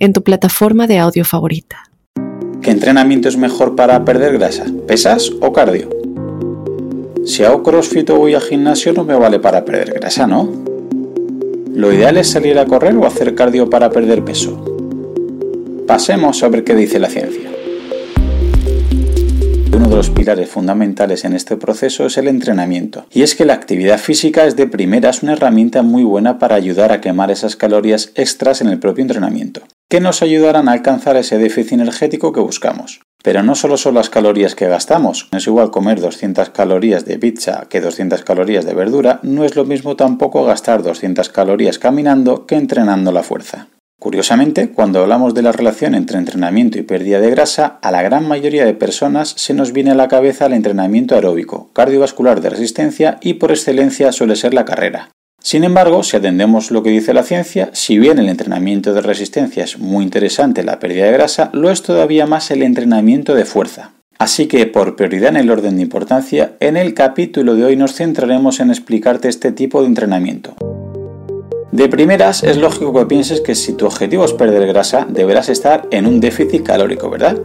en tu plataforma de audio favorita. ¿Qué entrenamiento es mejor para perder grasa? ¿Pesas o cardio? Si hago crossfit o voy al gimnasio no me vale para perder grasa, ¿no? Lo ideal es salir a correr o hacer cardio para perder peso. Pasemos a ver qué dice la ciencia. Uno de los pilares fundamentales en este proceso es el entrenamiento, y es que la actividad física es de primeras una herramienta muy buena para ayudar a quemar esas calorías extras en el propio entrenamiento que nos ayudarán a alcanzar ese déficit energético que buscamos. Pero no solo son las calorías que gastamos, no es igual comer 200 calorías de pizza que 200 calorías de verdura, no es lo mismo tampoco gastar 200 calorías caminando que entrenando la fuerza. Curiosamente, cuando hablamos de la relación entre entrenamiento y pérdida de grasa, a la gran mayoría de personas se nos viene a la cabeza el entrenamiento aeróbico, cardiovascular de resistencia y por excelencia suele ser la carrera. Sin embargo, si atendemos lo que dice la ciencia, si bien el entrenamiento de resistencia es muy interesante la pérdida de grasa, lo es todavía más el entrenamiento de fuerza. Así que, por prioridad en el orden de importancia, en el capítulo de hoy nos centraremos en explicarte este tipo de entrenamiento. De primeras, es lógico que pienses que si tu objetivo es perder grasa, deberás estar en un déficit calórico, ¿verdad?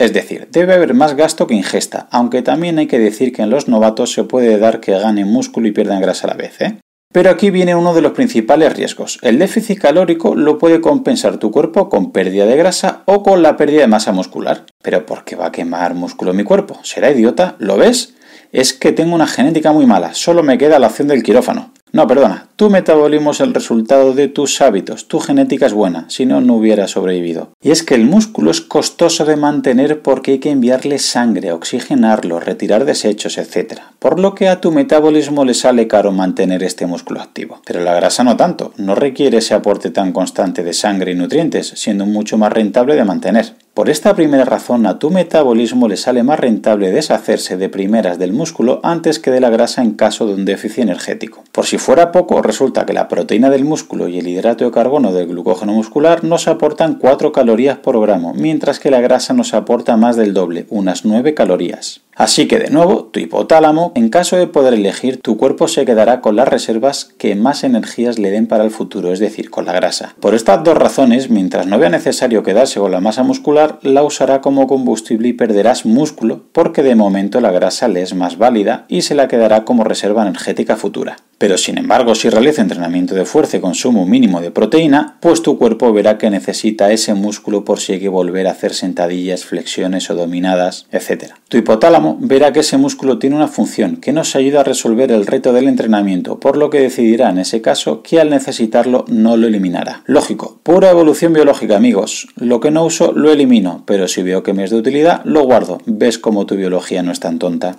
Es decir, debe haber más gasto que ingesta, aunque también hay que decir que en los novatos se puede dar que ganen músculo y pierdan grasa a la vez. ¿eh? Pero aquí viene uno de los principales riesgos. El déficit calórico lo puede compensar tu cuerpo con pérdida de grasa o con la pérdida de masa muscular. ¿Pero por qué va a quemar músculo mi cuerpo? ¿Será idiota? ¿Lo ves? Es que tengo una genética muy mala, solo me queda la opción del quirófano. No, perdona, tu metabolismo es el resultado de tus hábitos, tu genética es buena, si no, no hubiera sobrevivido. Y es que el músculo es costoso de mantener porque hay que enviarle sangre, oxigenarlo, retirar desechos, etc. Por lo que a tu metabolismo le sale caro mantener este músculo activo. Pero la grasa no tanto, no requiere ese aporte tan constante de sangre y nutrientes, siendo mucho más rentable de mantener. Por esta primera razón a tu metabolismo le sale más rentable deshacerse de primeras del músculo antes que de la grasa en caso de un déficit energético. Por si fuera poco, resulta que la proteína del músculo y el hidrato de carbono del glucógeno muscular nos aportan 4 calorías por gramo, mientras que la grasa nos aporta más del doble, unas 9 calorías. Así que de nuevo, tu hipotálamo, en caso de poder elegir, tu cuerpo se quedará con las reservas que más energías le den para el futuro, es decir, con la grasa. Por estas dos razones, mientras no vea necesario quedarse con la masa muscular, la usará como combustible y perderás músculo, porque de momento la grasa le es más válida y se la quedará como reserva energética futura. Pero sin embargo, si realiza entrenamiento de fuerza y consumo mínimo de proteína, pues tu cuerpo verá que necesita ese músculo por si hay que volver a hacer sentadillas, flexiones o dominadas, etc. Tu hipotálamo verá que ese músculo tiene una función que nos ayuda a resolver el reto del entrenamiento, por lo que decidirá en ese caso que al necesitarlo no lo eliminará. Lógico, pura evolución biológica amigos. Lo que no uso lo elimino, pero si veo que me es de utilidad, lo guardo. ¿Ves cómo tu biología no es tan tonta?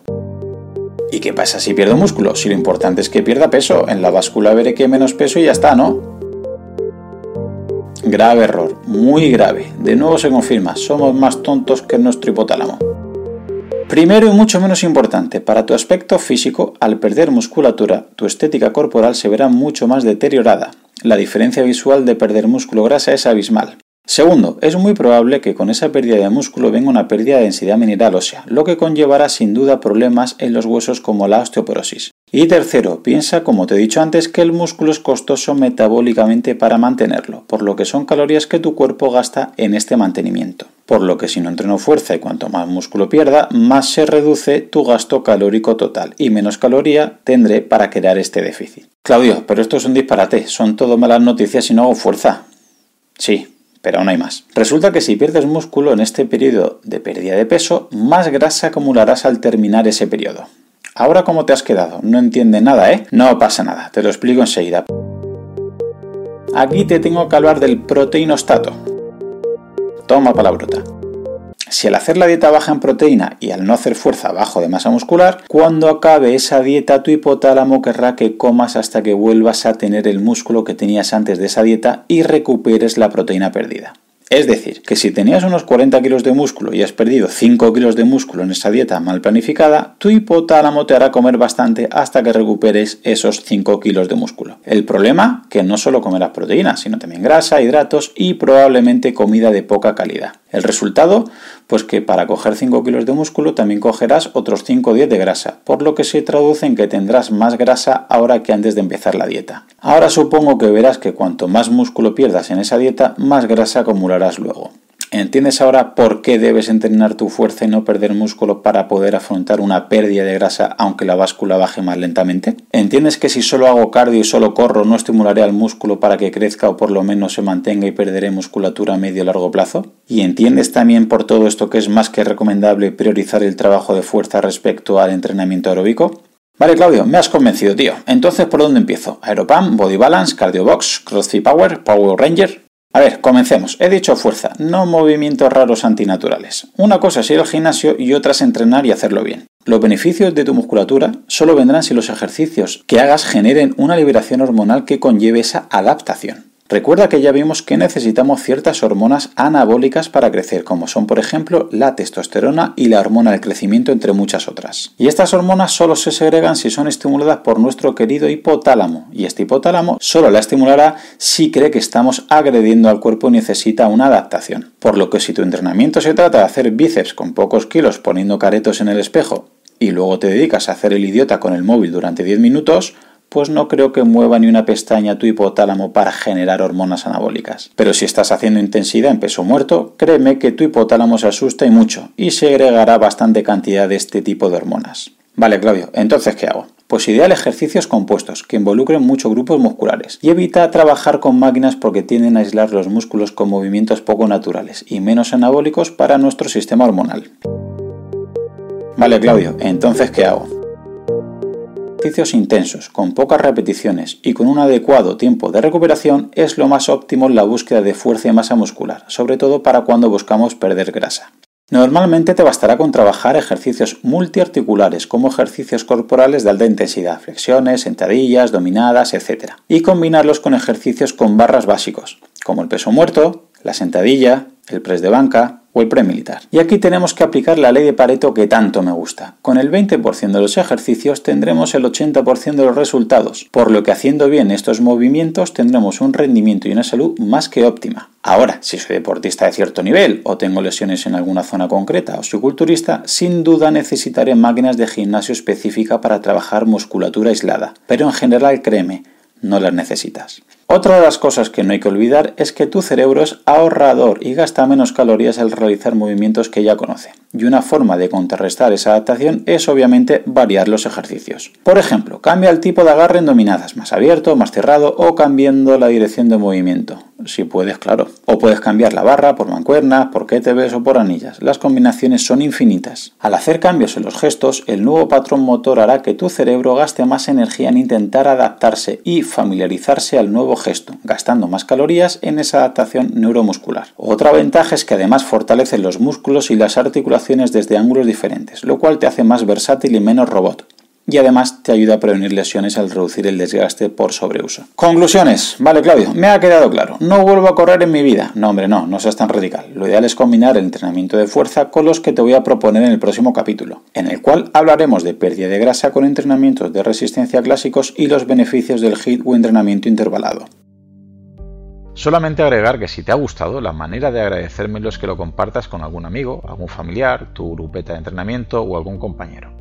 ¿Y qué pasa si pierdo músculo? Si lo importante es que pierda peso, en la báscula veré que menos peso y ya está, ¿no? Grave error, muy grave. De nuevo se confirma, somos más tontos que nuestro hipotálamo. Primero y mucho menos importante, para tu aspecto físico, al perder musculatura, tu estética corporal se verá mucho más deteriorada. La diferencia visual de perder músculo grasa es abismal. Segundo, es muy probable que con esa pérdida de músculo venga una pérdida de densidad mineral ósea, lo que conllevará sin duda problemas en los huesos como la osteoporosis. Y tercero, piensa, como te he dicho antes, que el músculo es costoso metabólicamente para mantenerlo, por lo que son calorías que tu cuerpo gasta en este mantenimiento. Por lo que si no entreno fuerza y cuanto más músculo pierda, más se reduce tu gasto calórico total y menos caloría tendré para crear este déficit. Claudio, pero esto es un disparate, son todo malas noticias si no hago fuerza. Sí, pero aún hay más. Resulta que si pierdes músculo en este periodo de pérdida de peso, más grasa acumularás al terminar ese periodo. Ahora, ¿cómo te has quedado? No entiende nada, ¿eh? No pasa nada, te lo explico enseguida. Aquí te tengo que hablar del proteinostato. Toma bruta. Si al hacer la dieta baja en proteína y al no hacer fuerza bajo de masa muscular, cuando acabe esa dieta tu hipotálamo querrá que comas hasta que vuelvas a tener el músculo que tenías antes de esa dieta y recuperes la proteína perdida. Es decir, que si tenías unos 40 kilos de músculo y has perdido 5 kilos de músculo en esa dieta mal planificada, tu hipotálamo te hará comer bastante hasta que recuperes esos 5 kilos de músculo. El problema, que no solo comerás proteínas, sino también grasa, hidratos y probablemente comida de poca calidad. El resultado, pues que para coger 5 kilos de músculo también cogerás otros 5 o 10 de grasa, por lo que se traduce en que tendrás más grasa ahora que antes de empezar la dieta. Ahora supongo que verás que cuanto más músculo pierdas en esa dieta, más grasa acumularás luego. ¿Entiendes ahora por qué debes entrenar tu fuerza y no perder músculo para poder afrontar una pérdida de grasa aunque la báscula baje más lentamente? ¿Entiendes que si solo hago cardio y solo corro no estimularé al músculo para que crezca o por lo menos se mantenga y perderé musculatura a medio o largo plazo? ¿Y entiendes también por todo esto que es más que recomendable priorizar el trabajo de fuerza respecto al entrenamiento aeróbico? Vale, Claudio, me has convencido, tío. Entonces, ¿por dónde empiezo? Aeropam, Body Balance, Cardio Box, CrossFit Power, Power Ranger. A ver, comencemos. He dicho fuerza, no movimientos raros antinaturales. Una cosa es ir al gimnasio y otra es entrenar y hacerlo bien. Los beneficios de tu musculatura solo vendrán si los ejercicios que hagas generen una liberación hormonal que conlleve esa adaptación. Recuerda que ya vimos que necesitamos ciertas hormonas anabólicas para crecer, como son por ejemplo la testosterona y la hormona del crecimiento, entre muchas otras. Y estas hormonas solo se segregan si son estimuladas por nuestro querido hipotálamo, y este hipotálamo solo la estimulará si cree que estamos agrediendo al cuerpo y necesita una adaptación. Por lo que si tu entrenamiento se trata de hacer bíceps con pocos kilos poniendo caretos en el espejo, y luego te dedicas a hacer el idiota con el móvil durante 10 minutos, pues no creo que mueva ni una pestaña tu hipotálamo para generar hormonas anabólicas. Pero si estás haciendo intensidad en peso muerto, créeme que tu hipotálamo se asusta y mucho, y se agregará bastante cantidad de este tipo de hormonas. Vale, Claudio, entonces ¿qué hago? Pues ideal ejercicios compuestos, que involucren muchos grupos musculares. Y evita trabajar con máquinas porque tienden a aislar los músculos con movimientos poco naturales y menos anabólicos para nuestro sistema hormonal. Vale, Claudio, entonces ¿qué hago? Ejercicios intensos, con pocas repeticiones y con un adecuado tiempo de recuperación es lo más óptimo en la búsqueda de fuerza y masa muscular, sobre todo para cuando buscamos perder grasa. Normalmente te bastará con trabajar ejercicios multiarticulares como ejercicios corporales de alta intensidad, flexiones, sentadillas, dominadas, etc. Y combinarlos con ejercicios con barras básicos, como el peso muerto, la sentadilla, el press de banca, o el premilitar. Y aquí tenemos que aplicar la ley de Pareto que tanto me gusta. Con el 20% de los ejercicios tendremos el 80% de los resultados, por lo que haciendo bien estos movimientos tendremos un rendimiento y una salud más que óptima. Ahora, si soy deportista de cierto nivel o tengo lesiones en alguna zona concreta o soy culturista, sin duda necesitaré máquinas de gimnasio específica para trabajar musculatura aislada. Pero en general, créeme, no las necesitas. Otra de las cosas que no hay que olvidar es que tu cerebro es ahorrador y gasta menos calorías al realizar movimientos que ya conoce. Y una forma de contrarrestar esa adaptación es obviamente variar los ejercicios. Por ejemplo, cambia el tipo de agarre en dominadas, más abierto, más cerrado o cambiando la dirección de movimiento. Si puedes, claro. O puedes cambiar la barra por mancuernas, por kettlebells o por anillas. Las combinaciones son infinitas. Al hacer cambios en los gestos, el nuevo patrón motor hará que tu cerebro gaste más energía en intentar adaptarse y familiarizarse al nuevo gesto, gastando más calorías en esa adaptación neuromuscular. Otra ventaja es que además fortalece los músculos y las articulaciones desde ángulos diferentes, lo cual te hace más versátil y menos robot y además te ayuda a prevenir lesiones al reducir el desgaste por sobreuso. Conclusiones. Vale, Claudio, me ha quedado claro. No vuelvo a correr en mi vida. No, hombre, no, no seas tan radical. Lo ideal es combinar el entrenamiento de fuerza con los que te voy a proponer en el próximo capítulo, en el cual hablaremos de pérdida de grasa con entrenamientos de resistencia clásicos y los beneficios del HIIT o entrenamiento intervalado. Solamente agregar que si te ha gustado, la manera de agradecérmelo es que lo compartas con algún amigo, algún familiar, tu grupeta de entrenamiento o algún compañero.